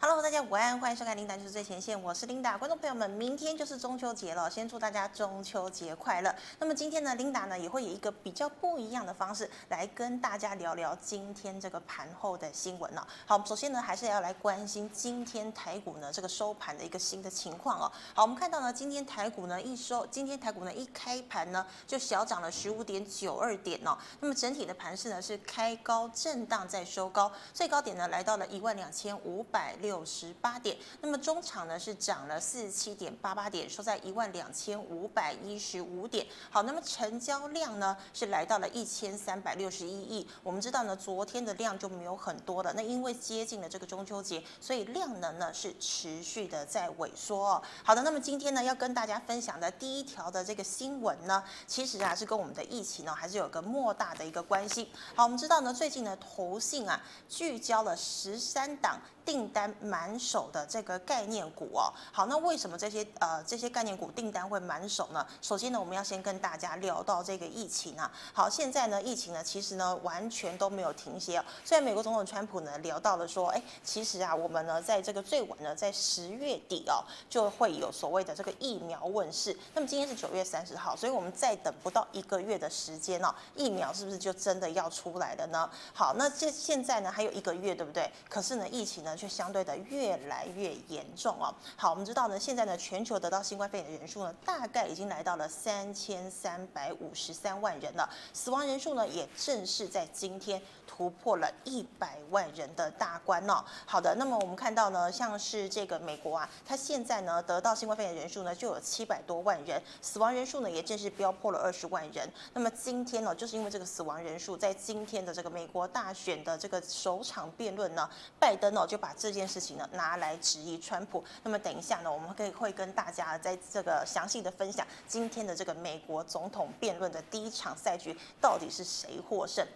Hello，大家午安，欢迎收看《琳达就是最前线》，我是琳达。观众朋友们，明天就是中秋节了，先祝大家中秋节快乐。那么今天呢，琳达呢也会以一个比较不一样的方式来跟大家聊聊今天这个盘后的新闻了。好，首先呢还是要来关心今天台股呢这个收盘的一个新的情况哦。好，我们看到呢今天台股呢一收，今天台股呢一开盘呢就小涨了十五点九二点哦。那么整体的盘势呢是开高震荡再收高，最高点呢来到了一万两千五百六。六十八点，那么中场呢是涨了四十七点八八点，收在一万两千五百一十五点。好，那么成交量呢是来到了一千三百六十一亿。我们知道呢，昨天的量就没有很多了，那因为接近了这个中秋节，所以量能呢是持续的在萎缩哦。好的，那么今天呢要跟大家分享的第一条的这个新闻呢，其实啊是跟我们的疫情呢还是有个莫大的一个关系。好，我们知道呢，最近呢投信啊聚焦了十三档。订单满手的这个概念股哦，好，那为什么这些呃这些概念股订单会满手呢？首先呢，我们要先跟大家聊到这个疫情啊。好，现在呢，疫情呢其实呢完全都没有停歇哦。虽然美国总统川普呢聊到了说，哎，其实啊，我们呢在这个最晚呢在十月底哦就会有所谓的这个疫苗问世。那么今天是九月三十号，所以我们再等不到一个月的时间哦，疫苗是不是就真的要出来了呢？好，那这现在呢还有一个月，对不对？可是呢，疫情呢。却相对的越来越严重哦。好，我们知道呢，现在呢，全球得到新冠肺炎的人数呢，大概已经来到了三千三百五十三万人了。死亡人数呢，也正是在今天突破了一百万人的大关哦。好的，那么我们看到呢，像是这个美国啊，它现在呢，得到新冠肺炎人数呢，就有七百多万人，死亡人数呢，也正式飙破了二十万人。那么今天呢，就是因为这个死亡人数，在今天的这个美国大选的这个首场辩论呢，拜登呢，就把把这件事情呢拿来质疑川普，那么等一下呢，我们可以会跟大家在这个详细的分享今天的这个美国总统辩论的第一场赛局到底是谁获胜。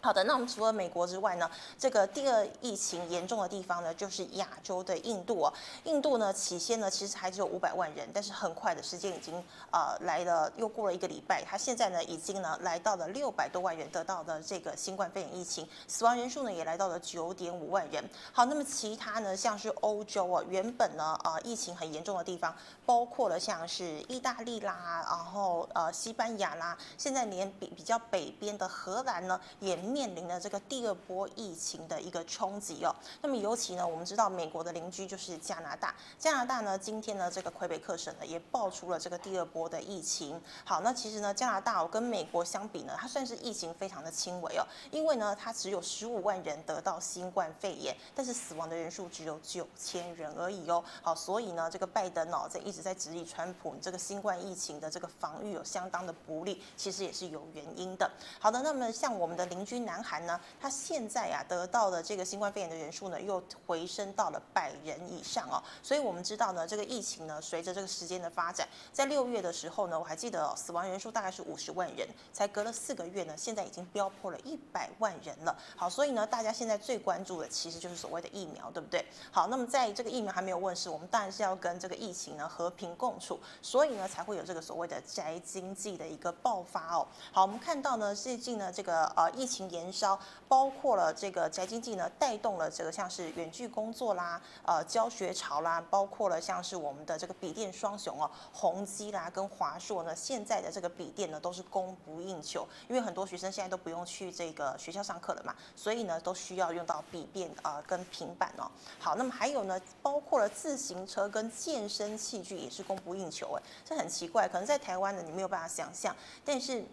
好的，那我们除了美国之外呢，这个第二疫情严重的地方呢，就是亚洲的印度哦。印度呢，起先呢其实还只有五百万人，但是很快的时间已经呃来了，又过了一个礼拜，它现在呢已经呢来到了六百多万人得到的这个新冠肺炎疫情，死亡人数呢也来到了九点五万人。好，那么其他呢，像是欧洲啊，原本呢呃疫情很严重的地方，包括了像是意大利啦，然后呃西班牙啦，现在连比比较北边的荷兰呢也。面临了这个第二波疫情的一个冲击哦，那么尤其呢，我们知道美国的邻居就是加拿大，加拿大呢，今天呢，这个魁北克省呢也爆出了这个第二波的疫情。好，那其实呢，加拿大哦跟美国相比呢，它算是疫情非常的轻微哦，因为呢，它只有十五万人得到新冠肺炎，但是死亡的人数只有九千人而已哦。好，所以呢，这个拜登哦在一直在质疑川普这个新冠疫情的这个防御有相当的不利，其实也是有原因的。好的，那么像我们的邻居。南韩呢，它现在啊得到的这个新冠肺炎的人数呢，又回升到了百人以上哦。所以我们知道呢，这个疫情呢，随着这个时间的发展，在六月的时候呢，我还记得哦，死亡人数大概是五十万人，才隔了四个月呢，现在已经飙破了一百万人了。好，所以呢，大家现在最关注的其实就是所谓的疫苗，对不对？好，那么在这个疫苗还没有问世，我们当然是要跟这个疫情呢和平共处，所以呢，才会有这个所谓的宅经济的一个爆发哦。好，我们看到呢，最近呢，这个呃疫情。延烧包括了这个宅经济呢，带动了这个像是远距工作啦，呃教学潮啦，包括了像是我们的这个笔电双雄哦，宏基啦跟华硕呢，现在的这个笔电呢都是供不应求，因为很多学生现在都不用去这个学校上课了嘛，所以呢都需要用到笔电啊、跟平板哦。好，那么还有呢，包括了自行车跟健身器具也是供不应求哎，这很奇怪，可能在台湾呢你没有办法想象，但是。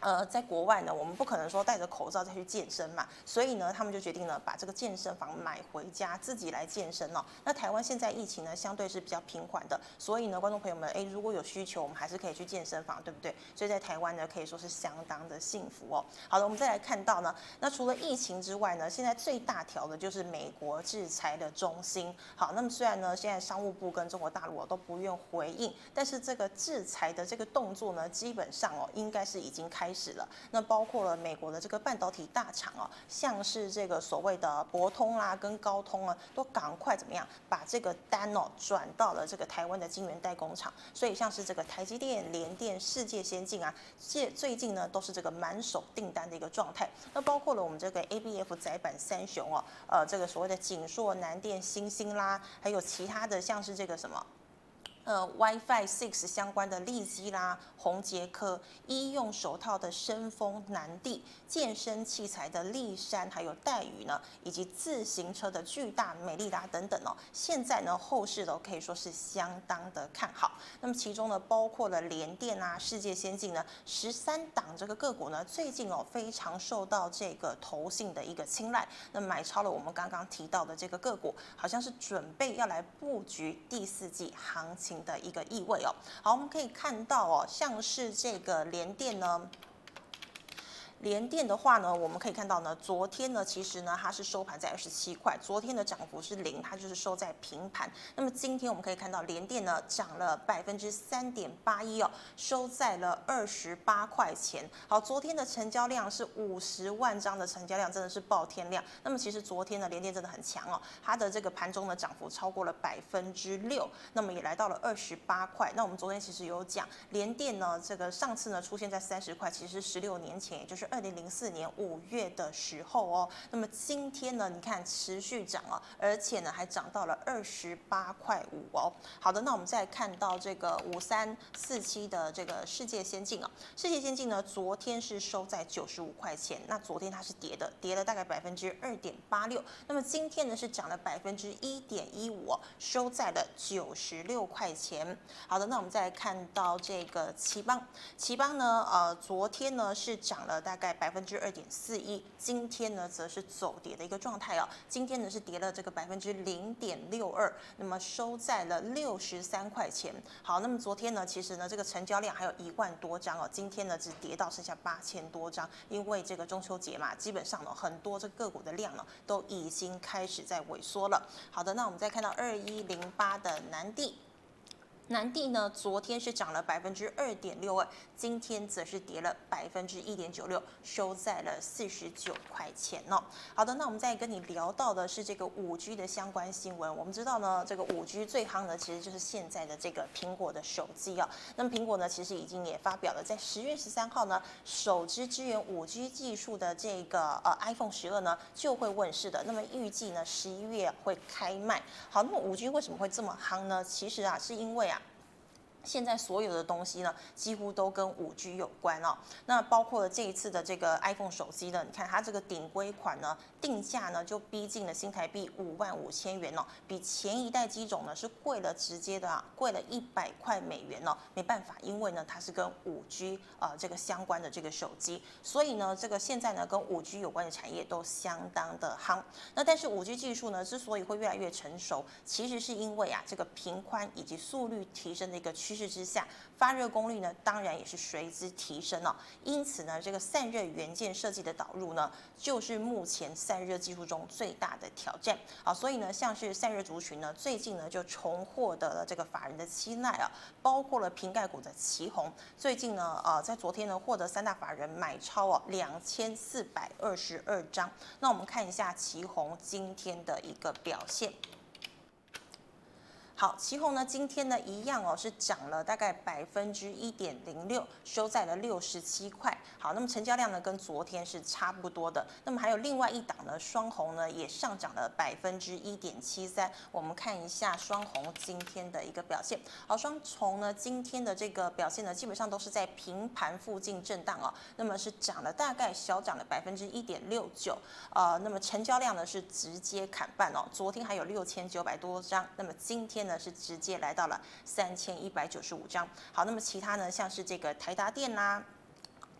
呃，在国外呢，我们不可能说戴着口罩再去健身嘛，所以呢，他们就决定了把这个健身房买回家，自己来健身哦。那台湾现在疫情呢，相对是比较平缓的，所以呢，观众朋友们，诶，如果有需求，我们还是可以去健身房，对不对？所以在台湾呢，可以说是相当的幸福哦。好了，我们再来看到呢，那除了疫情之外呢，现在最大条的就是美国制裁的中心。好，那么虽然呢，现在商务部跟中国大陆都不愿回应，但是这个制裁的这个动作呢，基本上哦，应该是已经开。开始了。那包括了美国的这个半导体大厂哦，像是这个所谓的博通啦、啊、跟高通啊，都赶快怎么样把这个单哦转到了这个台湾的晶圆代工厂。所以像是这个台积电、联电、世界先进啊，这最近呢都是这个满手订单的一个状态。那包括了我们这个 ABF 载板三雄哦，呃，这个所谓的景硕、南电、欣兴啦，还有其他的像是这个什么。呃，WiFi Six 相关的利基啦、宏捷科、医用手套的深丰、南帝、健身器材的力山，还有戴宇呢，以及自行车的巨大、美利达等等哦。现在呢，后市都可以说是相当的看好。那么其中呢，包括了联电啊、世界先进呢，十三档这个个股呢，最近哦非常受到这个投信的一个青睐，那买超了我们刚刚提到的这个个股，好像是准备要来布局第四季行情的一个意味哦，好，我们可以看到哦，像是这个联电呢。联电的话呢，我们可以看到呢，昨天呢，其实呢，它是收盘在二十七块，昨天的涨幅是零，它就是收在平盘。那么今天我们可以看到联电呢，涨了百分之三点八一哦，收在了二十八块钱。好，昨天的成交量是五十万张的成交量，真的是爆天量。那么其实昨天呢联电真的很强哦，它的这个盘中的涨幅超过了百分之六，那么也来到了二十八块。那我们昨天其实有讲联电呢，这个上次呢出现在三十块，其实十六年前，也就是。二零零四年五月的时候哦，那么今天呢，你看持续涨哦，而且呢还涨到了二十八块五哦。好的，那我们再看到这个五三四七的这个世界先进啊，世界先进呢昨天是收在九十五块钱，那昨天它是跌的，跌了大概百分之二点八六。那么今天呢是涨了百分之一点一五，收在了九十六块钱。好的，那我们再看到这个奇邦，奇邦呢呃昨天呢是涨了大。大概百分之二点四一，今天呢则是走跌的一个状态哦。今天呢是跌了这个百分之零点六二，那么收在了六十三块钱。好，那么昨天呢，其实呢这个成交量还有一万多张哦，今天呢只跌到剩下八千多张，因为这个中秋节嘛，基本上呢很多这个个股的量呢都已经开始在萎缩了。好的，那我们再看到二一零八的南帝。南帝呢，昨天是涨了百分之二点六二，今天则是跌了百分之一点九六，收在了四十九块钱哦。好的，那我们再跟你聊到的是这个五 G 的相关新闻。我们知道呢，这个五 G 最夯的其实就是现在的这个苹果的手机啊。那么苹果呢，其实已经也发表了，在十月十三号呢，首支支援五 G 技术的这个呃 iPhone 十二呢就会问世的。那么预计呢十一月会开卖。好，那么五 G 为什么会这么夯呢？其实啊，是因为啊。现在所有的东西呢，几乎都跟五 G 有关哦。那包括了这一次的这个 iPhone 手机呢，你看它这个顶规款呢，定价呢就逼近了新台币五万五千元哦，比前一代机种呢是贵了直接的啊，贵了一百块美元哦。没办法，因为呢它是跟五 G 呃这个相关的这个手机，所以呢这个现在呢跟五 G 有关的产业都相当的夯。那但是五 G 技术呢之所以会越来越成熟，其实是因为啊这个频宽以及速率提升的一个趋势。之下，发热功率呢，当然也是随之提升了。因此呢，这个散热元件设计的导入呢，就是目前散热技术中最大的挑战啊。所以呢，像是散热族群呢，最近呢就重获得了这个法人的青睐啊，包括了瓶盖股的奇红，最近呢，呃，在昨天呢获得三大法人买超哦两千四百二十二张。那我们看一下奇红今天的一个表现。好，奇鋐呢，今天呢一样哦，是涨了大概百分之一点零六，收在了六十七块。好，那么成交量呢跟昨天是差不多的。那么还有另外一档呢，双红呢也上涨了百分之一点七三。我们看一下双红今天的一个表现。好，双红呢今天的这个表现呢，基本上都是在平盘附近震荡哦。那么是涨了大概小涨了百分之一点六九。呃，那么成交量呢是直接砍半哦。昨天还有六千九百多张，那么今天。呢是直接来到了三千一百九十五张。好，那么其他呢，像是这个台达电啦、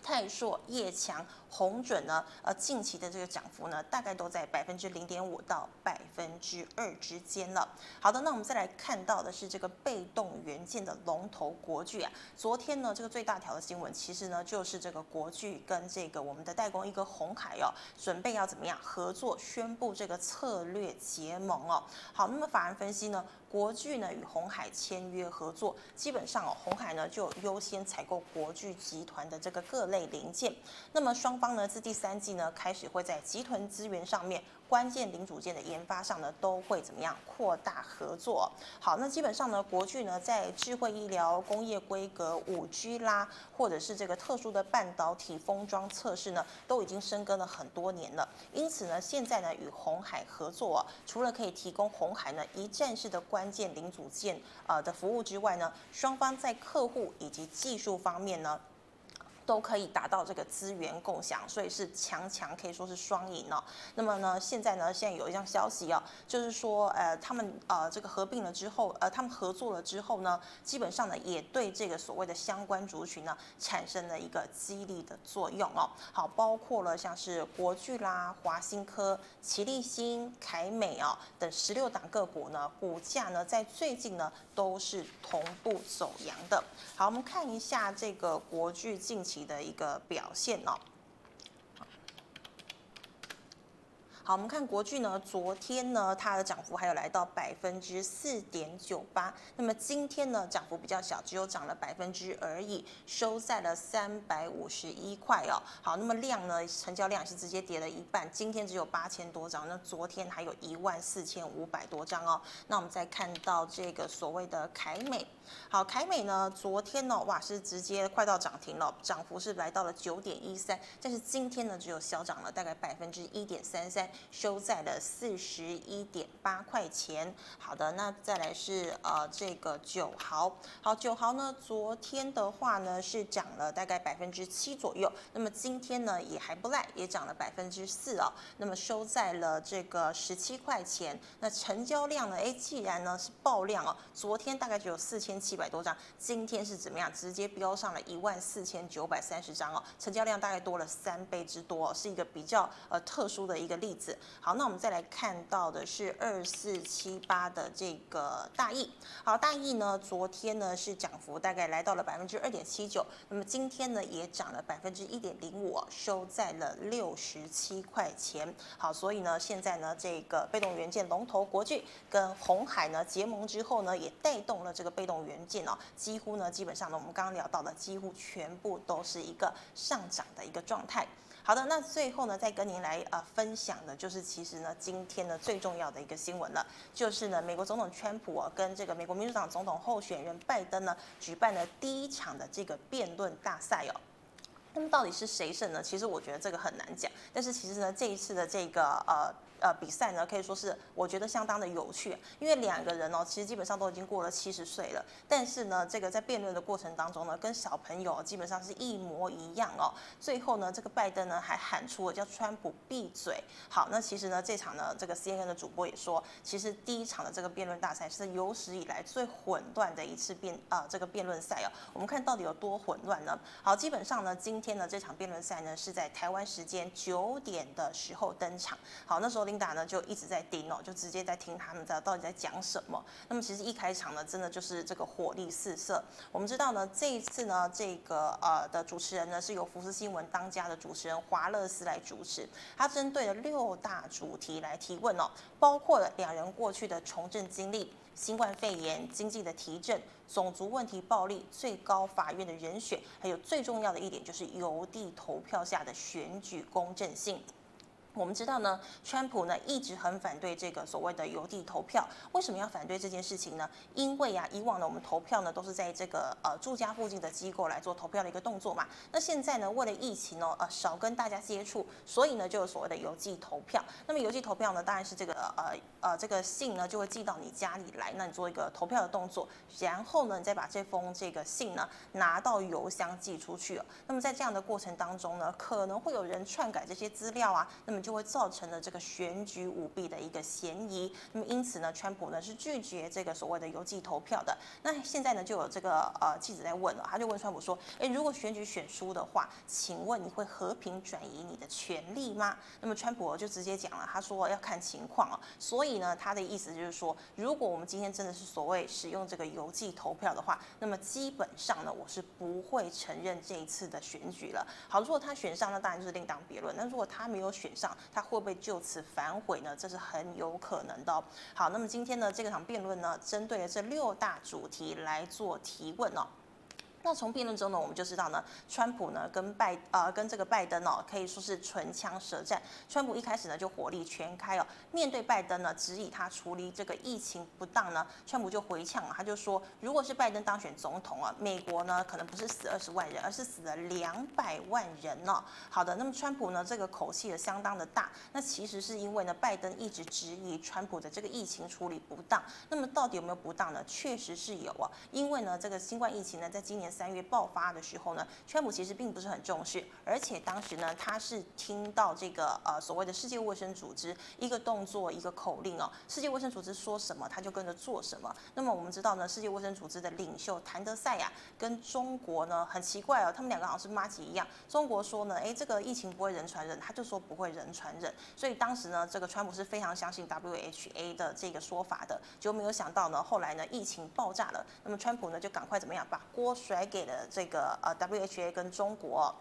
泰硕、业强。红准呢，呃，近期的这个涨幅呢，大概都在百分之零点五到百分之二之间了。好的，那我们再来看到的是这个被动元件的龙头国巨啊。昨天呢，这个最大条的新闻其实呢，就是这个国巨跟这个我们的代工一个红海哦，准备要怎么样合作，宣布这个策略结盟哦。好，那么法人分析呢，国巨呢与红海签约合作，基本上哦，红海呢就优先采购国巨集团的这个各类零件。那么双方呢，自第三季呢开始会在集团资源上面。关键零组件的研发上呢，都会怎么样扩大合作？好，那基本上呢，国巨呢在智慧医疗、工业规格、五 G 啦，或者是这个特殊的半导体封装测试呢，都已经深耕了很多年了。因此呢，现在呢与鸿海合作，除了可以提供鸿海呢一站式的关键零组件呃的服务之外呢，双方在客户以及技术方面呢。都可以达到这个资源共享，所以是强强可以说是双赢哦。那么呢，现在呢，现在有一项消息哦，就是说，呃，他们呃这个合并了之后，呃，他们合作了之后呢，基本上呢，也对这个所谓的相关族群呢，产生了一个激励的作用哦。好，包括了像是国巨啦、华新科、奇力新、凯美啊等十六档个股呢，股价呢在最近呢都是同步走扬的。好，我们看一下这个国巨近期的一个表现哦。好，我们看国巨呢，昨天呢，它的涨幅还有来到百分之四点九八。那么今天呢，涨幅比较小，只有涨了百分之而已，收在了三百五十一块哦。好，那么量呢，成交量是直接跌了一半，今天只有八千多张，那昨天还有一万四千五百多张哦。那我们再看到这个所谓的凯美，好，凯美呢，昨天呢，哇，是直接快到涨停了，涨幅是来到了九点一三，但是今天呢，只有小涨了大概百分之一点三三。收在了四十一点八块钱。好的，那再来是呃这个九豪，好，九豪呢，昨天的话呢是涨了大概百分之七左右，那么今天呢也还不赖，也涨了百分之四哦，那么收在了这个十七块钱。那成交量呢，哎，既然呢是爆量哦，昨天大概只有四千七百多张，今天是怎么样？直接飙上了一万四千九百三十张哦，成交量大概多了三倍之多哦，是一个比较呃特殊的一个例子。好，那我们再来看到的是二四七八的这个大亿。好，大亿呢，昨天呢是涨幅大概来到了百分之二点七九，那么今天呢也涨了百分之一点零五，收在了六十七块钱。好，所以呢现在呢这个被动元件龙头国巨跟鸿海呢结盟之后呢，也带动了这个被动元件哦，几乎呢基本上呢我们刚刚聊到的几乎全部都是一个上涨的一个状态。好的，那最后呢，再跟您来呃分享的，就是其实呢，今天呢最重要的一个新闻了，就是呢，美国总统川普啊，跟这个美国民主党总统候选人拜登呢，举办的第一场的这个辩论大赛哦。那么到底是谁胜呢？其实我觉得这个很难讲，但是其实呢，这一次的这个呃。呃，比赛呢可以说是我觉得相当的有趣，因为两个人哦，其实基本上都已经过了七十岁了，但是呢，这个在辩论的过程当中呢，跟小朋友基本上是一模一样哦。最后呢，这个拜登呢还喊出了叫川普闭嘴。好，那其实呢，这场呢，这个 CNN 的主播也说，其实第一场的这个辩论大赛是有史以来最混乱的一次辩啊、呃、这个辩论赛哦。我们看到底有多混乱呢？好，基本上呢，今天呢这场辩论赛呢是在台湾时间九点的时候登场。好，那时候。达呢就一直在盯哦，就直接在听他们在到底在讲什么。那么其实一开场呢，真的就是这个火力四射。我们知道呢，这一次呢，这个呃的主持人呢是由福斯新闻当家的主持人华勒斯来主持。他针对了六大主题来提问哦，包括了两人过去的从政经历、新冠肺炎、经济的提振、种族问题暴力、最高法院的人选，还有最重要的一点就是邮递投票下的选举公正性。我们知道呢，川普呢一直很反对这个所谓的邮递投票。为什么要反对这件事情呢？因为呀，以往呢我们投票呢都是在这个呃住家附近的机构来做投票的一个动作嘛。那现在呢，为了疫情呢，呃少跟大家接触，所以呢就有所谓的邮寄投票。那么邮寄投票呢，当然是这个呃呃这个信呢就会寄到你家里来，那你做一个投票的动作，然后呢你再把这封这个信呢拿到邮箱寄出去。那么在这样的过程当中呢，可能会有人篡改这些资料啊，那么。就会造成了这个选举舞弊的一个嫌疑。那么因此呢，川普呢是拒绝这个所谓的邮寄投票的。那现在呢就有这个呃记者在问了，他就问川普说：“诶，如果选举选输的话，请问你会和平转移你的权利吗？”那么川普就直接讲了，他说要看情况啊。所以呢，他的意思就是说，如果我们今天真的是所谓使用这个邮寄投票的话，那么基本上呢，我是不会承认这一次的选举了。好，如果他选上，那当然就是另当别论。那如果他没有选上，他会不会就此反悔呢？这是很有可能的。好，那么今天呢，这个场辩论呢，针对了这六大主题来做提问哦。那从辩论中呢，我们就知道呢，川普呢跟拜呃跟这个拜登哦，可以说是唇枪舌战。川普一开始呢就火力全开哦，面对拜登呢质疑他处理这个疫情不当呢，川普就回呛了，他就说，如果是拜登当选总统啊，美国呢可能不是死二十万人，而是死了两百万人呢、哦。好的，那么川普呢这个口气也相当的大，那其实是因为呢拜登一直质疑川普的这个疫情处理不当，那么到底有没有不当呢？确实是有啊，因为呢这个新冠疫情呢在今年。三月爆发的时候呢，川普其实并不是很重视，而且当时呢，他是听到这个呃所谓的世界卫生组织一个动作一个口令哦，世界卫生组织说什么他就跟着做什么。那么我们知道呢，世界卫生组织的领袖谭德赛呀，跟中国呢很奇怪哦，他们两个好像是麻吉一样。中国说呢，哎，这个疫情不会人传人，他就说不会人传人。所以当时呢，这个川普是非常相信 WHA 的这个说法的，就没有想到呢，后来呢疫情爆炸了，那么川普呢就赶快怎么样把锅甩。给了这个呃 WHA 跟中国，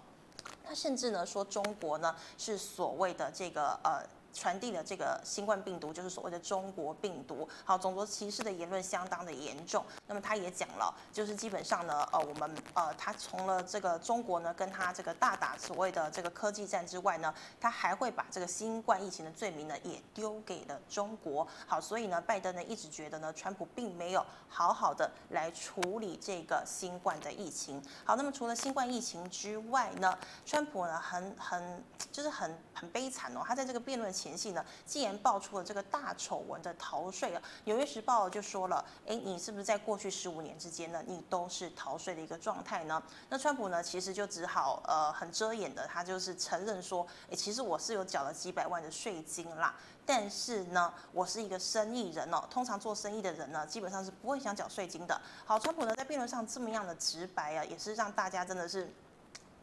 他甚至呢说中国呢是所谓的这个呃。传递的这个新冠病毒就是所谓的中国病毒，好，种族歧视的言论相当的严重。那么他也讲了，就是基本上呢，呃，我们呃，他从了这个中国呢，跟他这个大打所谓的这个科技战之外呢，他还会把这个新冠疫情的罪名呢也丢给了中国。好，所以呢，拜登呢一直觉得呢，川普并没有好好的来处理这个新冠的疫情。好，那么除了新冠疫情之外呢，川普呢很很就是很很悲惨哦，他在这个辩论前。前夕呢，既然爆出了这个大丑闻的逃税啊，《纽约时报》就说了，哎，你是不是在过去十五年之间呢，你都是逃税的一个状态呢？那川普呢，其实就只好呃很遮掩的，他就是承认说，哎，其实我是有缴了几百万的税金啦，但是呢，我是一个生意人哦，通常做生意的人呢，基本上是不会想缴税金的。好，川普呢在辩论上这么样的直白啊，也是让大家真的是。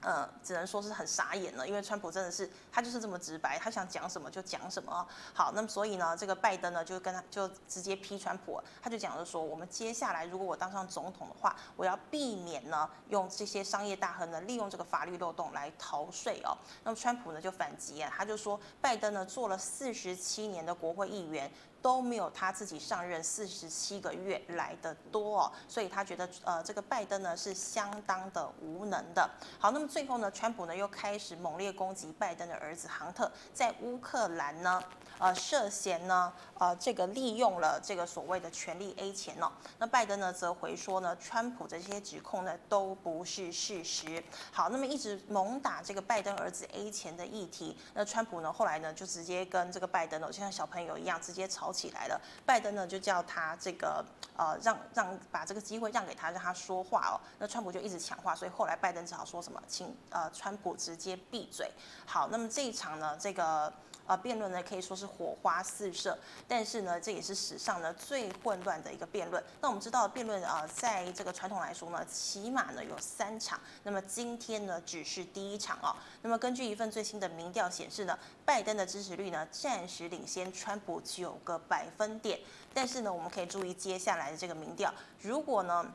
呃，只能说是很傻眼了，因为川普真的是他就是这么直白，他想讲什么就讲什么。好，那么所以呢，这个拜登呢就跟他就直接批川普，他就讲了说，我们接下来如果我当上总统的话，我要避免呢用这些商业大亨呢利用这个法律漏洞来逃税哦。那么川普呢就反击啊，他就说拜登呢做了四十七年的国会议员。都没有他自己上任四十七个月来的多哦，所以他觉得呃这个拜登呢是相当的无能的。好，那么最后呢，川普呢又开始猛烈攻击拜登的儿子杭特在乌克兰呢。呃，涉嫌呢，呃，这个利用了这个所谓的权力 A 钱哦。那拜登呢，则回说呢，川普的这些指控呢都不是事实。好，那么一直猛打这个拜登儿子 A 钱的议题。那川普呢，后来呢，就直接跟这个拜登哦，就像小朋友一样，直接吵起来了。拜登呢，就叫他这个呃，让让把这个机会让给他，让他说话哦。那川普就一直抢话，所以后来拜登只好说什么，请呃川普直接闭嘴。好，那么这一场呢，这个。啊，辩论呢可以说是火花四射，但是呢，这也是史上呢最混乱的一个辩论。那我们知道辩论啊，在这个传统来说呢，起码呢有三场。那么今天呢只是第一场哦。那么根据一份最新的民调显示呢，拜登的支持率呢暂时领先川普九个百分点。但是呢，我们可以注意接下来的这个民调，如果呢。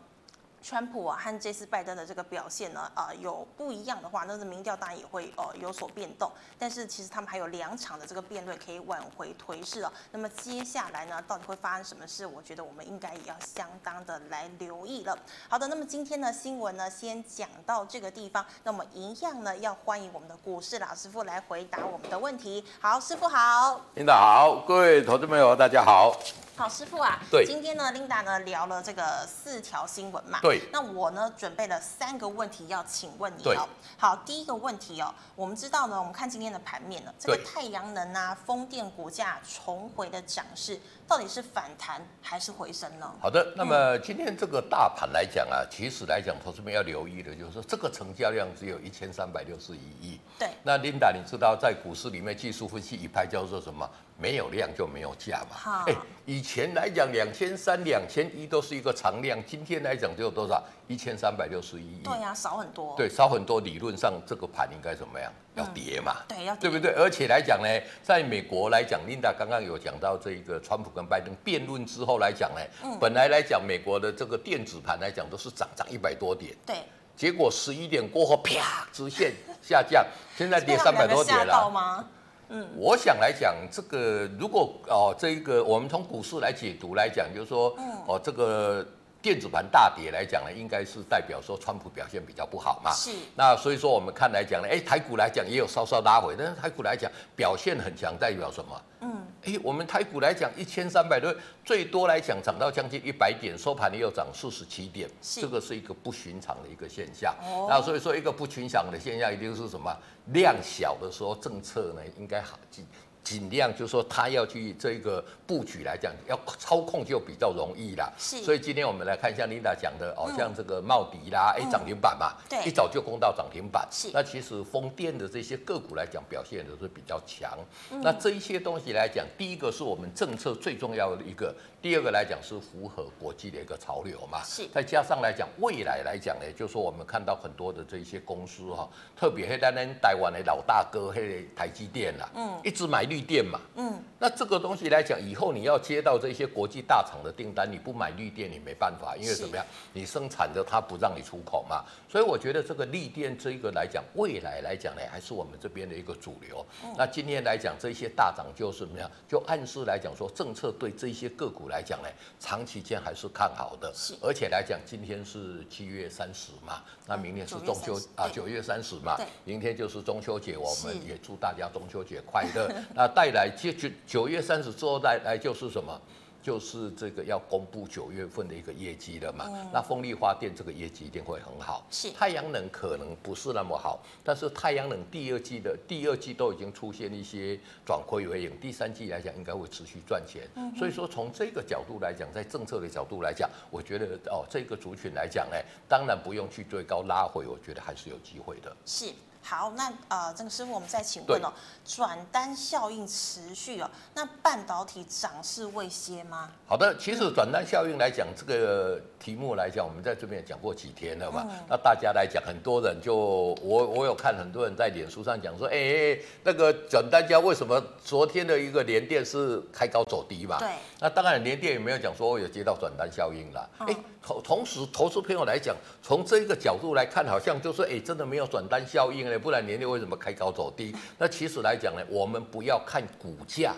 川普啊和这次拜登的这个表现呢，呃，有不一样的话，那这民调当然也会呃有所变动。但是其实他们还有两场的这个辩论可以挽回颓势了。那么接下来呢，到底会发生什么事？我觉得我们应该也要相当的来留意了。好的，那么今天呢新闻呢先讲到这个地方。那么一样呢要欢迎我们的股市老师傅来回答我们的问题。好，师傅好。领导好，各位投资朋友大家好。好，师傅啊，对，今天呢，Linda 呢聊了这个四条新闻嘛，对，那我呢准备了三个问题要请问你哦。对好，第一个问题哦，我们知道呢，我们看今天的盘面呢，这个太阳能啊、风电股价重回的涨势，到底是反弹还是回升呢？好的，那么今天这个大盘来讲啊，其实来讲，投资们要留意的就是说，这个成交量只有一千三百六十一亿。对，那 Linda，你知道在股市里面技术分析一派叫做什么？没有量就没有价嘛。好，哎，以前来讲两千三、两千一都是一个常量，今天来讲只有多少？一千三百六十一亿。对呀、啊，少很多。对，少很多。理论上这个盘应该怎么样？要跌嘛？嗯、对，要跌。对不对？而且来讲呢，在美国来讲，Linda 刚刚有讲到这一个川普跟拜登辩论之后来讲呢，嗯、本来来讲美国的这个电子盘来讲都是涨涨一百多点。对。结果十一点过后，啪，直线下降，现在跌三百多点了。嗯，我想来讲，这个如果哦，这一个我们从股市来解读来讲，就是说，哦，这个。电子盘大跌来讲呢，应该是代表说川普表现比较不好嘛。是。那所以说我们看来讲呢，哎，台股来讲也有稍稍拉回，但是台股来讲表现很强，代表什么？嗯。哎，我们台股来讲一千三百多，最多来讲涨到将近一百点，收盘又涨四十七点，是这个是一个不寻常的一个现象。哦。那所以说一个不寻常的现象，一定是什么？量小的时候，政策呢应该好记。尽量就是说，他要去这个布局来讲，要操控就比较容易啦。是，所以今天我们来看一下 Linda 讲的，哦，像这个茂迪啦，哎，涨停板嘛，对，一早就攻到涨停板。是，那其实风电的这些个股来讲，表现的是比较强。那这一些东西来讲，第一个是我们政策最重要的一个，第二个来讲是符合国际的一个潮流嘛。是，再加上来讲，未来来讲呢，就是说我们看到很多的这些公司哈，特别是咱台湾的老大哥，嘿，台积电啦，嗯，一直买绿电嘛，嗯，那这个东西来讲，以后你要接到这些国际大厂的订单，你不买绿电你没办法，因为怎么样？你生产的它不让你出口嘛，所以我觉得这个绿电这一个来讲，未来来讲呢，还是我们这边的一个主流。那今天来讲，这些大涨就是怎么样？就暗示来讲说，政策对这些个股来讲呢，长期间还是看好的。是，而且来讲，今天是七月三十嘛，那明天是中秋啊，九月三十嘛，明天就是中秋节，我们也祝大家中秋节快乐。那带来接九九月三十之后带来就是什么？就是这个要公布九月份的一个业绩了嘛。嗯、那风力发电这个业绩一定会很好。是。太阳能可能不是那么好，但是太阳能第二季的第二季都已经出现一些转亏为盈，第三季来讲应该会持续赚钱。嗯、所以说从这个角度来讲，在政策的角度来讲，我觉得哦这个族群来讲呢，当然不用去追高拉回，我觉得还是有机会的。是。好，那呃，这个师傅，我们再请问哦，转对单效应持续哦，那半导体涨势未歇吗？好的，其实转单效应来讲，这个题目来讲，我们在这边也讲过几天了嘛。嗯、那大家来讲，很多人就我我有看很多人在脸书上讲说，哎、欸，那个转单价为什么昨天的一个联电是开高走低嘛？对。那当然联电也没有讲说我有接到转单效应了。哎、嗯，同同时投资朋友来讲，从这个角度来看，好像就是哎、欸，真的没有转单效应嘞。不然年年为什么开高走低？那其实来讲呢，我们不要看股价。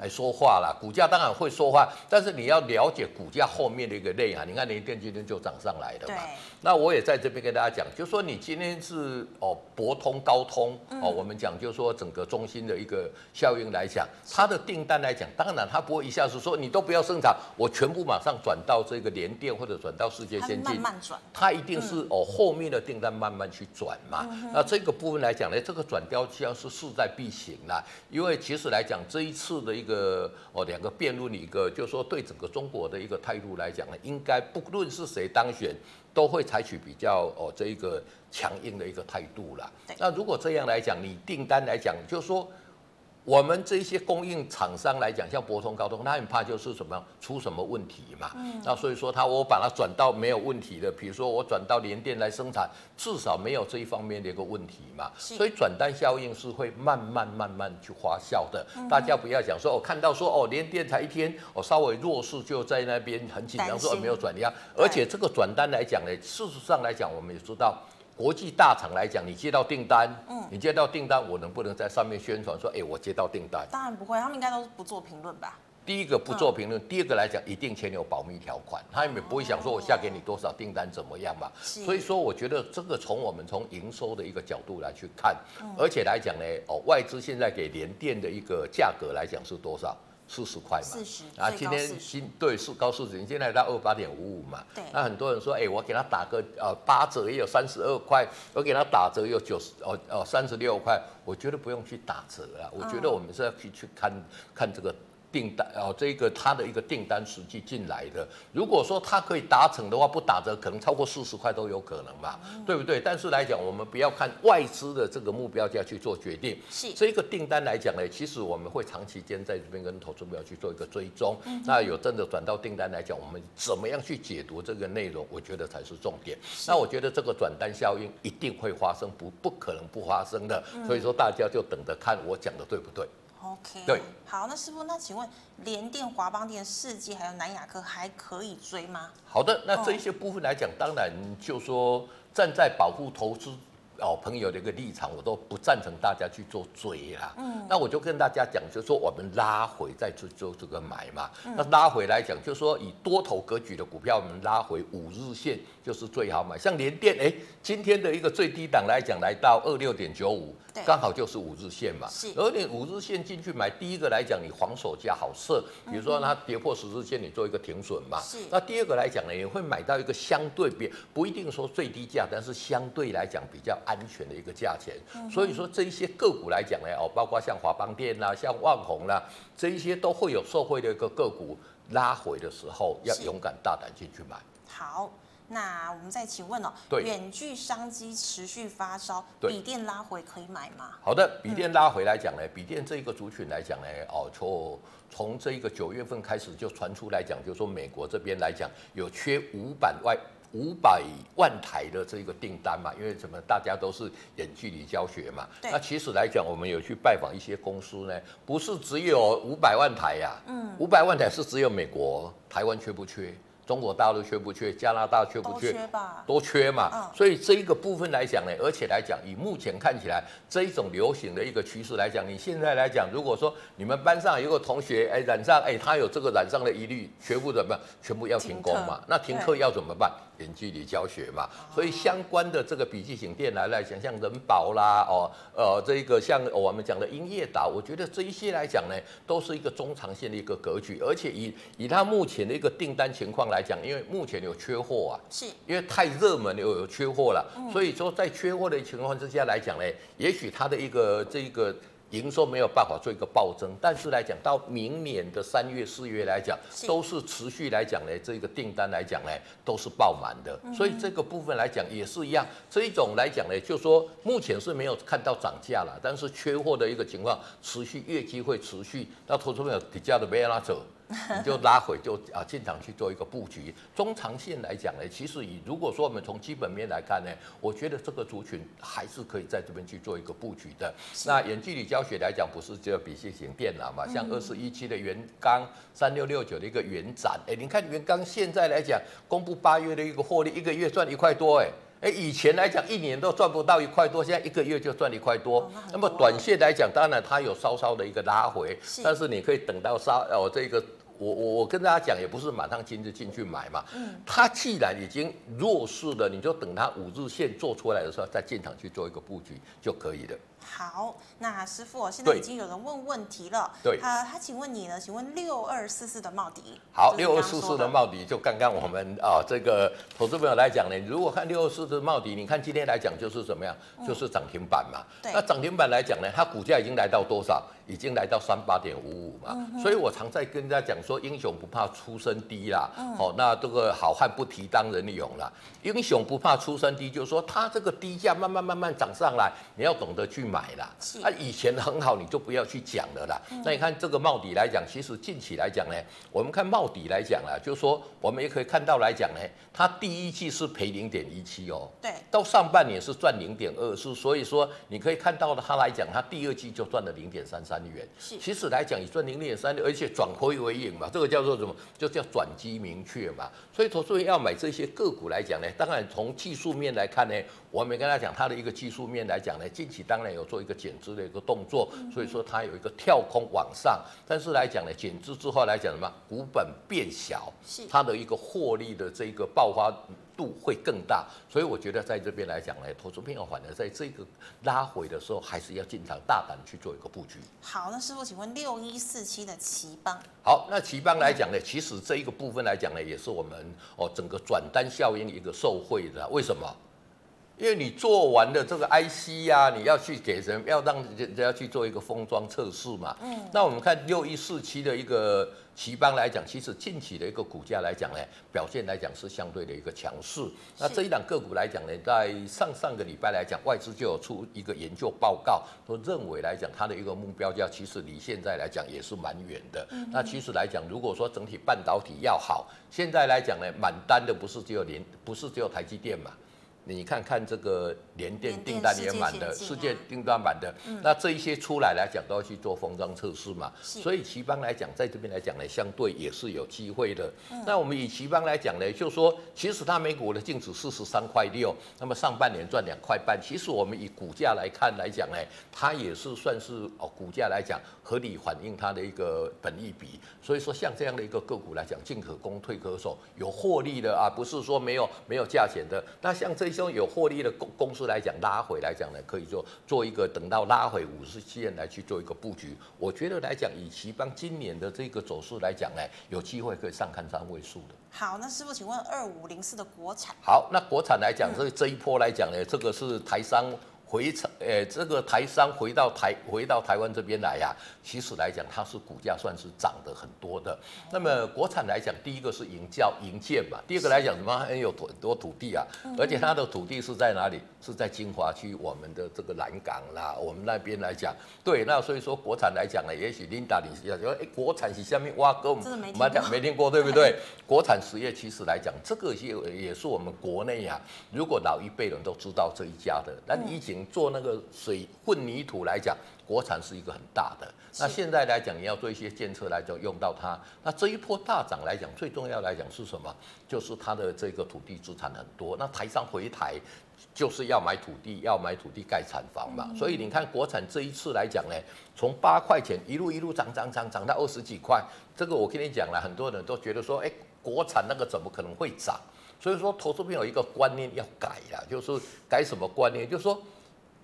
来说话了，股价当然会说话，但是你要了解股价后面的一个内涵。你看连电今天就涨上来了嘛。对那我也在这边跟大家讲，就是说你今天是哦博通、高通哦，我们讲就是说整个中心的一个效应来讲，它的订单来讲，当然它不会一下子说你都不要生产，我全部马上转到这个联电或者转到世界先进，慢慢转，它一定是哦后面的订单慢慢去转嘛。那这个部分来讲呢，这个转调将是势在必行啦，因为其实来讲这一次的。一个哦，两个辩论，一个就是说对整个中国的一个态度来讲呢，应该不论是谁当选，都会采取比较哦这一个强硬的一个态度啦。那如果这样来讲，你订单来讲，就是说。我们这些供应厂商来讲，像博通、高通，他很怕就是什么出什么问题嘛。嗯。那所以说，他我把它转到没有问题的，比如说我转到联电来生产，至少没有这一方面的一个问题嘛。所以转单效应是会慢慢慢慢去发酵的。嗯、大家不要讲说，我、哦、看到说哦，联电才一天，我、哦、稍微弱势就在那边很紧张，说哦没有转压。而且这个转单来讲呢，事实上来讲，我们也知道。国际大厂来讲，你接到订单，嗯，你接到订单，我能不能在上面宣传说，哎，我接到订单？当然不会，他们应该都是不做评论吧？第一个不做评论，嗯、第二个来讲，一定签有保密条款，他们也不会想说我下给你多少订单怎么样嘛？是所以说，我觉得这个从我们从营收的一个角度来去看，嗯、而且来讲呢，哦，外资现在给联电的一个价格来讲是多少？四十块嘛，四十啊，今天新对是高数值，你现在到二八点五五嘛，对，那很多人说，哎、欸，我给他打个呃八折也有三十二块，我给他打折有九十哦哦三十六块，我觉得不用去打折了，我觉得我们是要去去看看这个。订单哦，这个他的一个订单实际进来的，如果说他可以达成的话，不打折可能超过四十块都有可能嘛，嗯、对不对？但是来讲，我们不要看外资的这个目标价去做决定。是这个订单来讲呢，其实我们会长期间在这边跟投资目标去做一个追踪。嗯、那有真的转到订单来讲，我们怎么样去解读这个内容？我觉得才是重点。那我觉得这个转单效应一定会发生，不不可能不发生的。嗯、所以说大家就等着看我讲的对不对？OK，对，好，那师傅，那请问联电、华邦电、世纪还有南亚科还可以追吗？好的，那这一些部分来讲，当然就说站在保护投资哦，朋友的一个立场，我都不赞成大家去做追啦。嗯，那我就跟大家讲，就是说我们拉回再去做这个买嘛。嗯、那拉回来讲，就是说以多头格局的股票，我们拉回五日线就是最好买。像联电，哎，今天的一个最低档来讲，来到二六点九五，刚好就是五日线嘛。是，而你五日线进去买，第一个来讲，你防守价好设。比如说它跌破十日线，你做一个停损嘛。是。那第二个来讲呢，也会买到一个相对比不一定说最低价，但是相对来讲比较安全的一个价钱，所以说这一些个股来讲呢，哦，包括像华邦电啦、像万宏啦，这一些都会有受惠的一个个股拉回的时候，要勇敢大胆进去买。好，那我们再请问哦，对，远距商机持续发烧，笔电拉回可以买吗？好的，笔电拉回来讲呢，笔电这一个族群来讲呢，哦，从从这一个九月份开始就传出来讲，就是说美国这边来讲有缺五百万。五百万台的这个订单嘛，因为什么？大家都是远距离教学嘛。那其实来讲，我们有去拜访一些公司呢，不是只有五百万台呀、啊。嗯。五百万台是只有美国，台湾缺不缺？中国大陆缺不缺？加拿大缺不缺？都缺吧。都缺嘛。嗯。所以这一个部分来讲呢，而且来讲，以目前看起来这一种流行的一个趋势来讲，你现在来讲，如果说你们班上有个同学哎染上哎他有这个染上的疑虑，全部怎么样？全部要停工嘛？停。那停课要怎么办？远距离教学嘛，所以相关的这个笔记型电脑来讲，像仁宝啦，哦，呃，这一个像我们讲的英业达，我觉得这一些来讲呢，都是一个中长线的一个格局，而且以以它目前的一个订单情况来讲，因为目前有缺货啊，是因为太热门又有缺货了，所以说在缺货的情况之下来讲呢，也许它的一个这一个。营收没有办法做一个暴增，但是来讲到明年的三月四月来讲，都是持续来讲呢，这个订单来讲呢，都是爆满的，所以这个部分来讲也是一样。这一种来讲呢，就说目前是没有看到涨价了，但是缺货的一个情况持续，业绩会持续，那投资朋友比较的没让他走。你就拉回就啊进场去做一个布局，中长线来讲呢，其实以如果说我们从基本面来看呢，我觉得这个族群还是可以在这边去做一个布局的。那远距离教学来讲，不是只有笔记型电脑嘛，像二四一七的元刚，三六六九的一个元展，哎，你看元刚现在来讲，公布八月的一个获利，一个月赚一块多，哎。哎，以前来讲一年都赚不到一块多，现在一个月就赚一块多。哦、那，那么短线来讲，当然它有稍稍的一个拉回，是但是你可以等到稍哦这个。我我我跟大家讲，也不是马上今日进去买嘛。嗯。它既然已经弱势了，你就等它五日线做出来的时候再进场去做一个布局就可以了。好，那师傅，现在已经有人问问题了。对。他他请问你呢？请问六二四四的茂迪。好，六二四四的茂迪，就刚刚我们啊这个投资朋友来讲呢，如果看六二四四的茂迪，你看今天来讲就是怎么样？就是涨停板嘛。对。那涨停板来讲呢，它股价已经来到多少？已经来到三八点五五嘛。嗯、所以我常在跟大家讲说，英雄不怕出身低啦。嗯。好，那这个好汉不提当人勇啦。英雄不怕出身低，就是说他这个低价慢慢慢慢涨上来，你要懂得去买啦。是。啊，以前很好，你就不要去讲了啦。嗯、那你看这个茂底来讲，其实近期来讲呢，我们看茂底来讲啊，就是说我们也可以看到来讲呢，它第一季是赔零点一七哦。对。到上半年是赚零点二四，所以说你可以看到的，它来讲，它第二季就赚了零点三三元。是。其实来讲，也赚零点三，而且转亏为盈嘛，这个叫做什么？就叫转机明确嘛。所以投资人要买这些个股来讲呢。当然，从技术面来看呢，我们跟他讲，它的一个技术面来讲呢，近期当然有做一个减资的一个动作，所以说它有一个跳空往上，但是来讲呢，减资之后来讲什么，股本变小，它的一个获利的这个爆发度会更大，所以我觉得在这边来讲呢，投资朋友反而在这个拉回的时候，还是要进场大胆去做一个布局。好，那师傅，请问六一四七的奇邦。好，那奇邦来讲呢，其实这一个部分来讲呢，也是我们哦整个转单效应一个受惠的。为什么？因为你做完的这个 IC 呀、啊，你要去给人，要让人家去做一个封装测试嘛。嗯。那我们看六一四七的一个旗邦来讲，其实近期的一个股价来讲呢，表现来讲是相对的一个强势。是那这一档个股来讲呢，在上上个礼拜来讲，外资就有出一个研究报告，说认为来讲它的一个目标价其实离现在来讲也是蛮远的。嗯。那其实来讲，如果说整体半导体要好，现在来讲呢，满单的不是只有联，不是只有台积电嘛。你看看这个联电订单也满的，世界订单满的，嗯、那这一些出来来讲都要去做封装测试嘛。所以奇邦来讲，在这边来讲呢，相对也是有机会的。嗯、那我们以奇邦来讲呢，就说其实它每股的净值四十三块六，那么上半年赚两块半。其实我们以股价来看来讲呢，它也是算是哦，股价来讲合理反映它的一个本益比。所以说像这样的一个个股来讲，进可攻退可守，有获利的啊，不是说没有没有价钱的。那像这种有获利的公公司来讲，拉回来讲呢，可以做做一个等到拉回五十线来去做一个布局。我觉得来讲，以奇邦今年的这个走势来讲呢，有机会可以上看三位数的。好，那师傅，请问二五零四的国产？好，那国产来讲，这这一波来讲呢，这个是台商。回厂，诶，这个台商回到台回到台湾这边来呀、啊，其实来讲它是股价算是涨得很多的。那么国产来讲，第一个是营教营建嘛，第二个来讲什么很有很多土地啊，而且它的土地是在哪里？是在金华区我们的这个南港啦，我们那边来讲，对，那所以说国产来讲呢，也许琳达你要说，哎，国产是下面挖沟，真的没听过，没听过对不对？国产实业其实来讲，这个也也是我们国内呀、啊，如果老一辈人都知道这一家的，那你以前。做那个水混凝土来讲，国产是一个很大的。那现在来讲，你要做一些建设来讲，用到它。那这一波大涨来讲，最重要来讲是什么？就是它的这个土地资产很多。那台商回台就是要买土地，要买土地盖厂房嘛。所以你看国产这一次来讲呢，从八块钱一路一路涨涨涨涨到二十几块。这个我跟你讲了，很多人都觉得说，哎，国产那个怎么可能会涨？所以说，投资朋友有一个观念要改呀，就是改什么观念？就是说。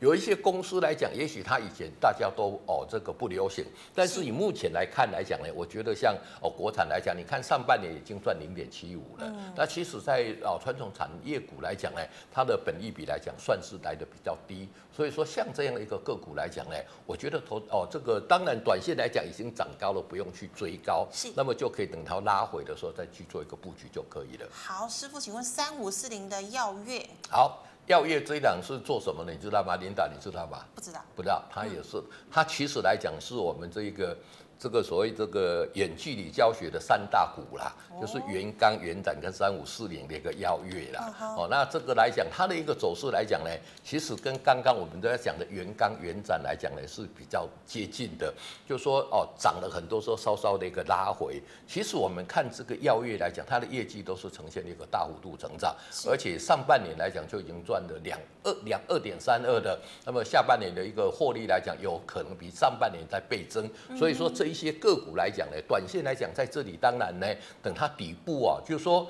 有一些公司来讲，也许它以前大家都哦这个不流行，但是以目前来看来讲呢，我觉得像哦国产来讲，你看上半年已经赚零点七五了。嗯、那其实在哦传统产业股来讲呢，它的本益比来讲算是来的比较低。所以说像这样的一个个股来讲呢，我觉得投哦这个当然短线来讲已经涨高了，不用去追高，是那么就可以等它拉回的时候再去做一个布局就可以了。好，师傅，请问三五四零的耀月。好。耀月这一档是做什么的？你知道吗？琳达，你知道吗？不知道，不知道。他也是，他其实来讲是我们这一个。这个所谓这个远距离教学的三大股啦，就是元刚、元展跟三五四零的一个邀约啦。哦，那这个来讲，它的一个走势来讲呢，其实跟刚刚我们都在讲的元刚、元展来讲呢是比较接近的。就是说哦，涨了很多时候稍稍的一个拉回。其实我们看这个耀月来讲，它的业绩都是呈现一个大幅度成长，而且上半年来讲就已经赚了两二两二点三二的，那么下半年的一个获利来讲，有可能比上半年在倍增。所以说这。一些个股来讲呢，短线来讲，在这里当然呢，等它底部啊，就是说，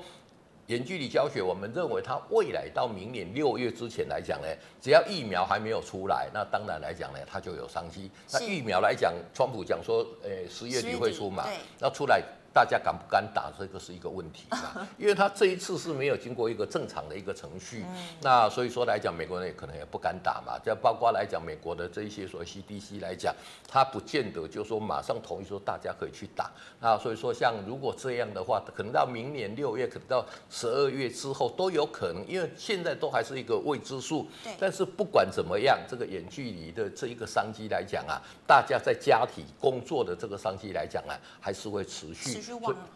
远距离教学，我们认为它未来到明年六月之前来讲呢，只要疫苗还没有出来，那当然来讲呢，它就有商机。那疫苗来讲，川普讲说，呃，十月底会出嘛，那出来。大家敢不敢打，这个是一个问题嘛？因为他这一次是没有经过一个正常的一个程序，那所以说来讲，美国人也可能也不敢打嘛。这包括来讲，美国的这一些所谓 CDC 来讲，他不见得就说马上同意说大家可以去打。那所以说，像如果这样的话，可能到明年六月，可能到十二月之后都有可能，因为现在都还是一个未知数。但是不管怎么样，这个远距离的这一个商机来讲啊，大家在家庭工作的这个商机来讲啊，还是会持续。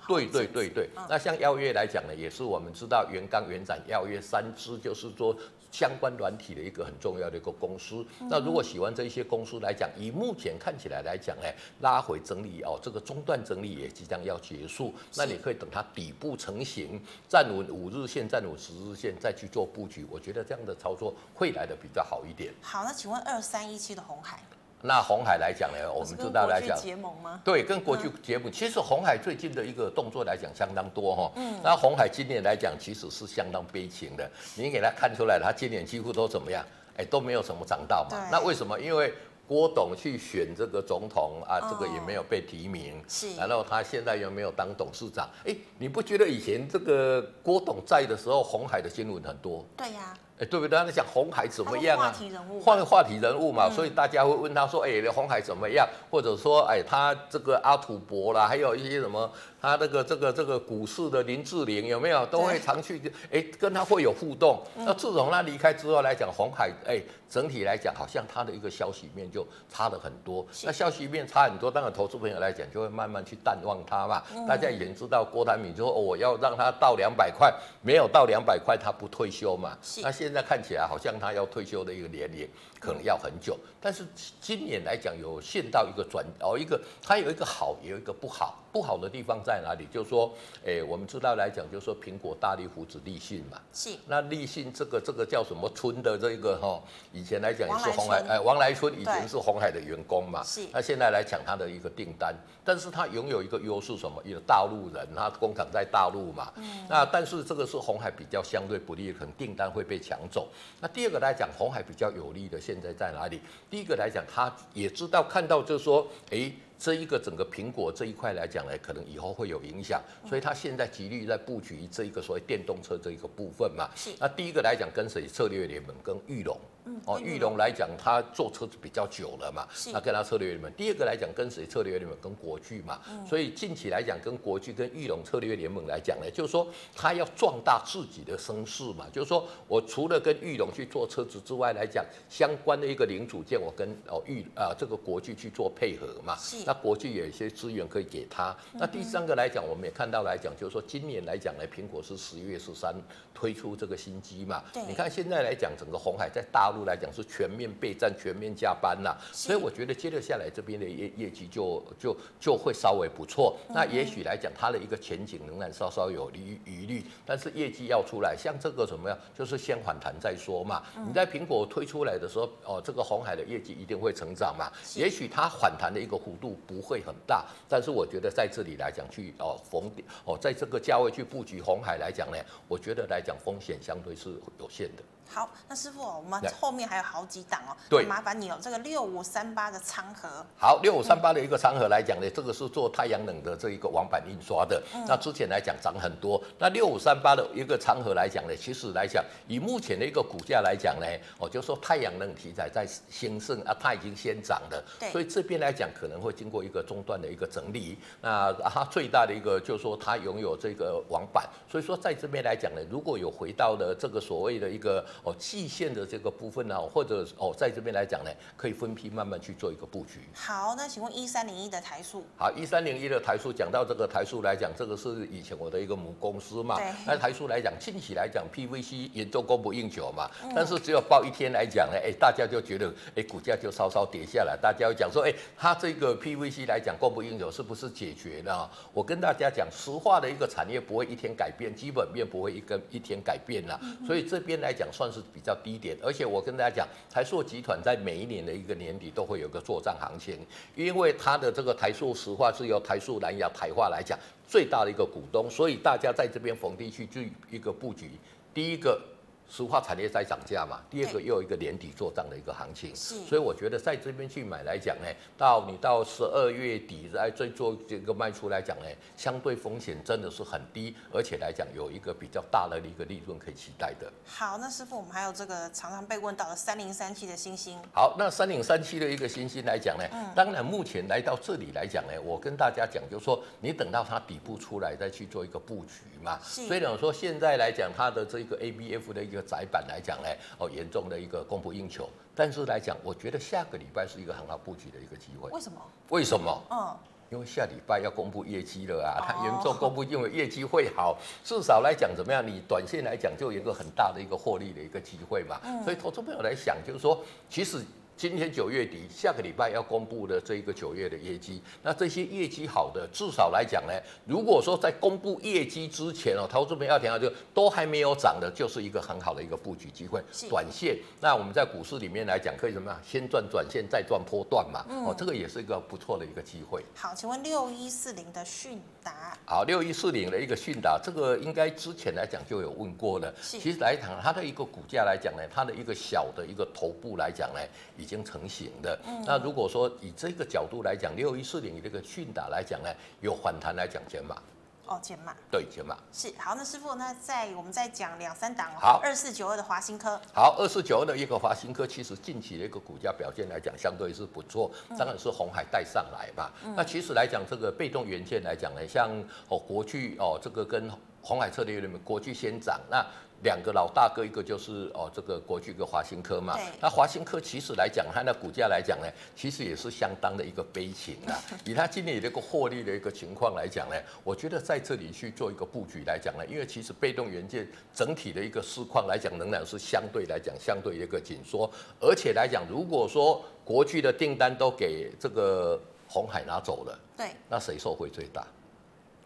对对对对，那像邀约来讲呢，也是我们知道原刚、原展、邀约三支，就是说相关软体的一个很重要的一个公司。那如果喜欢这些公司来讲，以目前看起来来讲呢，拉回整理哦，这个中段整理也即将要结束，那你可以等它底部成型，站稳五日线，站稳十日线，再去做布局。我觉得这样的操作会来的比较好一点。好，那请问二三一七的红海。那红海来讲呢，我们知道来讲，结盟吗？对，跟国际结盟。其实红海最近的一个动作来讲相当多哈。嗯。那红海今年来讲，其实是相当悲情的。你给他看出来，他今年几乎都怎么样？哎，都没有什么涨到嘛。那为什么？因为郭董去选这个总统啊，这个也没有被提名。是。然后他现在又没有当董事长。哎，你不觉得以前这个郭董在的时候，红海的新闻很多？对呀。哎，对不对？他讲红海怎么样啊？话题人物，换个话题人物嘛，所以大家会问他说：“哎，红海怎么样？”或者说：“哎，他这个阿土伯啦，还有一些什么，他这个这个这个股市的林志玲有没有？都会常去哎跟他会有互动。那自从他离开之后来讲，红海哎整体来讲，好像他的一个消息面就差了很多。那消息面差很多，当然投资朋友来讲就会慢慢去淡忘他嘛。大家已经知道郭台铭就说：“哦，我要让他到两百块，没有到两百块他不退休嘛。”那现现在看起来好像他要退休的一个年龄。可能要很久，但是今年来讲有现到一个转哦，一个它有一个好，也有一个不好。不好的地方在哪里？就是说，哎，我们知道来讲，就是说苹果大力扶持立信嘛。是。那立信这个这个叫什么村的这个哈，以前来讲也是红海，哎，王来春以前是红海的员工嘛。是。那现在来抢他的一个订单，但是他拥有一个优势什么？一个大陆人，他工厂在大陆嘛。嗯。那但是这个是红海比较相对不利，可能订单会被抢走。那第二个来讲，红海比较有利的现现在在哪里？第一个来讲，他也知道看到就是说，哎。这一个整个苹果这一块来讲呢，可能以后会有影响，所以它现在极力在布局这一个所谓电动车这一个部分嘛。是。那第一个来讲，跟谁策略联盟？跟玉龙。嗯。哦，玉龙来讲，他做车子比较久了嘛。是。那跟他策略联盟。第二个来讲，跟谁策略联盟？跟国巨嘛。嗯。所以近期来讲，跟国巨、跟玉龙策略联盟来讲呢，就是说他要壮大自己的声势嘛。就是说我除了跟玉龙去做车子之外来讲，相关的一个零组件，我跟哦玉啊这个国巨去做配合嘛。是。那国际有一些资源可以给他。那第三个来讲，我们也看到来讲，就是说今年来讲呢，苹果是十一月十三推出这个新机嘛。对。你看现在来讲，整个红海在大陆来讲是全面备战、全面加班呐。所以我觉得接着下来这边的业业绩就就就会稍微不错。那也许来讲，它的一个前景仍然稍稍有疑疑虑，但是业绩要出来，像这个什么样，就是先反弹再说嘛。你在苹果推出来的时候，哦，这个红海的业绩一定会成长嘛。也许它反弹的一个幅度不会。很大，但是我觉得在这里来讲去哦逢哦，在这个价位去布局红海来讲呢，我觉得来讲风险相对是有限的。好，那师傅，我们后面还有好几档哦，对，麻烦你哦，这个六五三八的仓盒。好，六五三八的一个仓盒来讲呢，这个是做太阳能的这一个网板印刷的，嗯、那之前来讲涨很多。那六五三八的一个仓盒来讲呢，其实来讲以目前的一个股价来讲呢，我就说太阳能题材在兴盛啊，它已经先涨了，对，所以这边来讲可能会经过一个中断的一个整理。那它最大的一个就是说它拥有这个网板，所以说在这边来讲呢，如果有回到了这个所谓的一个。哦，季线的这个部分呢，或者哦，在这边来讲呢，可以分批慢慢去做一个布局。好，那请问一三零一的台塑？好，一三零一的台塑，讲到这个台塑来讲，这个是以前我的一个母公司嘛。那台塑来讲，近期来讲，PVC 严重供不应求嘛。嗯。但是只有报一天来讲呢，哎，大家就觉得，哎，股价就稍稍跌下来。大家会讲说，哎，它这个 PVC 来讲供不应求，是不是解决了？我跟大家讲，石化的一个产业不会一天改变，基本面不会一个一天改变了。嗯。所以这边来讲，算。算是比较低点，而且我跟大家讲，台塑集团在每一年的一个年底都会有个作战行情，因为它的这个台塑石化是由台塑、南亚、台化来讲最大的一个股东，所以大家在这边逢低去做一个布局。第一个。石化产业在涨价嘛，第二个又有一个年底做账的一个行情，是，所以我觉得在这边去买来讲呢，到你到十二月底再再做这个卖出来讲呢，相对风险真的是很低，而且来讲有一个比较大的一个利润可以期待的。好，那师傅，我们还有这个常常被问到的三零三七的星星。好，那三零三七的一个星星来讲呢，嗯、当然目前来到这里来讲呢，我跟大家讲就是说，你等到它底部出来再去做一个布局嘛。是。所以讲说现在来讲它的这个 ABF 的一个。一个窄板来讲呢，哦，严重的一个供不应求。但是来讲，我觉得下个礼拜是一个很好布局的一个机会。为什么？为什么？嗯，因为下礼拜要公布业绩了啊，它严重公布，因为业绩会好，至少来讲怎么样？你短线来讲就有一个很大的一个获利的一个机会嘛。所以投资朋友来想，就是说，其实。今天九月底，下个礼拜要公布的这一个九月的业绩，那这些业绩好的，至少来讲呢，如果说在公布业绩之前哦，投资们要听到就都还没有涨的，就是一个很好的一个布局机会。短线，那我们在股市里面来讲，可以怎么样？先赚短线，再赚波段嘛。哦，这个也是一个不错的一个机会。好，请问六一四零的迅达。好，六一四零的一个迅达，这个应该之前来讲就有问过了。其实来讲，它的一个股价来讲呢，它的一个小的一个头部来讲呢。已经成型的。嗯、那如果说以这个角度来讲，六一四零这个迅达来讲呢，有反弹来讲减码。哦，减码。对，减码。是好，那师傅，那在我们再讲两三档。好，二四九二的华新科。好，二四九二的一个华新科，其实近期的一个股价表现来讲，相对是不错。当然是红海带上来嘛。嗯、那其实来讲，这个被动元件来讲呢，像哦国巨哦这个跟。红海策略里面国巨先涨，那。两个老大哥，一个就是哦，这个国巨跟华新科嘛。那华新科其实来讲，它的股价来讲呢，其实也是相当的一个悲情啊。以它今年的一个获利的一个情况来讲呢，我觉得在这里去做一个布局来讲呢，因为其实被动元件整体的一个市况来讲，仍然是相对来讲相对一个紧缩。而且来讲，如果说国巨的订单都给这个红海拿走了，对，那谁受惠最大？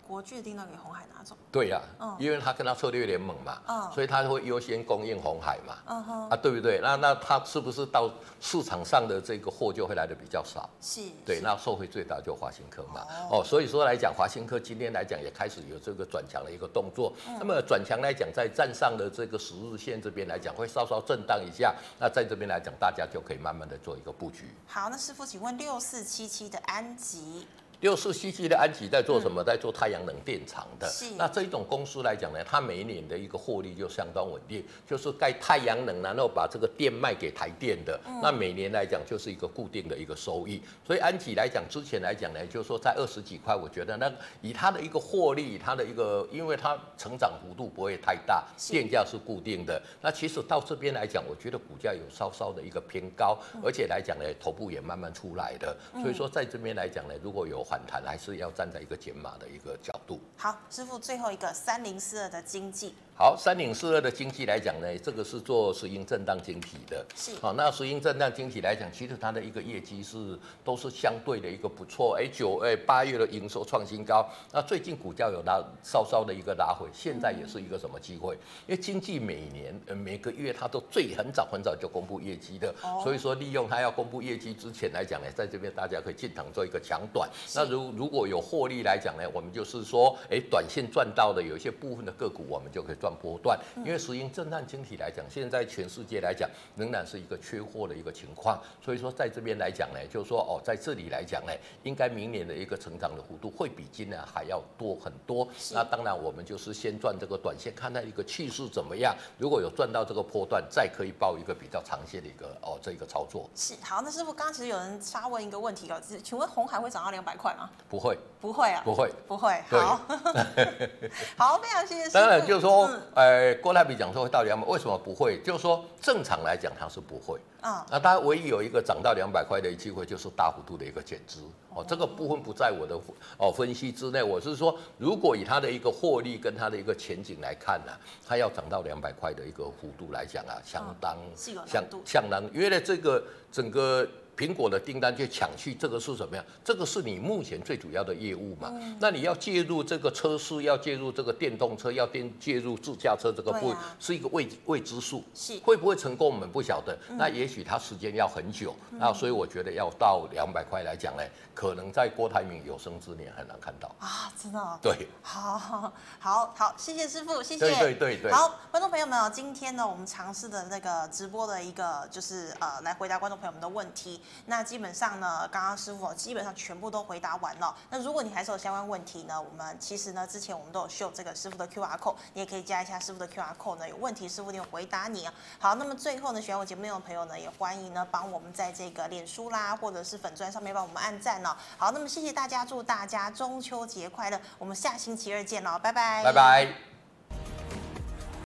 国巨订单给红海拿走，对呀、啊，因为他跟他策略联盟嘛，所以他会优先供应红海嘛，啊，对不对？那那他是不是到市场上的这个货就会来的比较少？是，对，那受惠最大就华新科嘛，哦，所以说来讲，华新科今天来讲也开始有这个转强的一个动作。那么转强来讲，在站上的这个十日线这边来讲，会稍稍震荡一下。那在这边来讲，大家就可以慢慢的做一个布局。好，那师傅，请问六四七七的安集。六四七七的安吉在做什么？在做太阳能电厂的。是。那这一种公司来讲呢，它每一年的一个获利就相当稳定，就是盖太阳能，然后把这个电卖给台电的。那每年来讲就是一个固定的一个收益。所以安吉来讲，之前来讲呢，就是说在二十几块，我觉得那以它的一个获利，它的一个，因为它成长幅度不会太大，电价是固定的。那其实到这边来讲，我觉得股价有稍稍的一个偏高，而且来讲呢，头部也慢慢出来的。所以说在这边来讲呢，如果有反弹还是要站在一个减码的一个角度。好，师傅，最后一个三零四二的经济。好，三零四二的经济来讲呢，这个是做石英震荡晶体的。是。好，那石英震荡晶体来讲，其实它的一个业绩是都是相对的一个不错。哎，九哎八月的营收创新高，那最近股价有拉稍稍的一个拉回，现在也是一个什么机会？因为经济每年呃每个月它都最很早很早就公布业绩的，所以说利用它要公布业绩之前来讲呢，在这边大家可以进场做一个抢短。那如如果有获利来讲呢，我们就是说，哎，短线赚到的有一些部分的个股，我们就可以赚。波段，因为石英震荡晶体来讲，现在全世界来讲仍然是一个缺货的一个情况，所以说在这边来讲呢，就是说哦，在这里来讲呢，应该明年的一个成长的幅度会比今年还要多很多。那当然，我们就是先赚这个短线，看它一个气势怎么样。如果有赚到这个波段，再可以报一个比较长线的一个哦这一个操作。是好，那师傅刚刚其实有人发问一个问题哦，请问红海会涨到两百块吗？不会，不会啊，不会，不会。好，好，非常谢谢。当然就是说。嗯呃，郭台比讲说会到两百，为什么不会？就是说正常来讲它是不会。啊，那它唯一有一个涨到两百块的机会，就是大幅度的一个减资。哦，这个部分不在我的哦分析之内。我是说，如果以它的一个获利跟它的一个前景来看呢，它要涨到两百块的一个幅度来讲啊，相当相相当，因为呢这个整个。苹果的订单就抢去，这个是什么呀？这个是你目前最主要的业务嘛？嗯、那你要介入这个车市，要介入这个电动车，要电介入自驾车这个部分，啊、是一个未未知数。是会不会成功，我们不晓得。嗯、那也许它时间要很久。嗯、那所以我觉得要到两百块来讲呢，可能在郭台铭有生之年很难看到啊！真的、哦？对。好好好好，谢谢师傅，谢谢。对对对对。好，观众朋友们，今天呢，我们尝试的那个直播的一个就是呃，来回答观众朋友们的问题。那基本上呢，刚刚师傅基本上全部都回答完了。那如果你还是有相关问题呢，我们其实呢之前我们都有秀这个师傅的 QR code，你也可以加一下师傅的 QR code 呢。有问题师傅一定回答你啊。好，那么最后呢，喜欢我节目内容的朋友呢，也欢迎呢帮我们在这个脸书啦或者是粉专上面帮我们按赞哦。好，那么谢谢大家，祝大家中秋节快乐，我们下星期二见喽，拜拜，拜拜。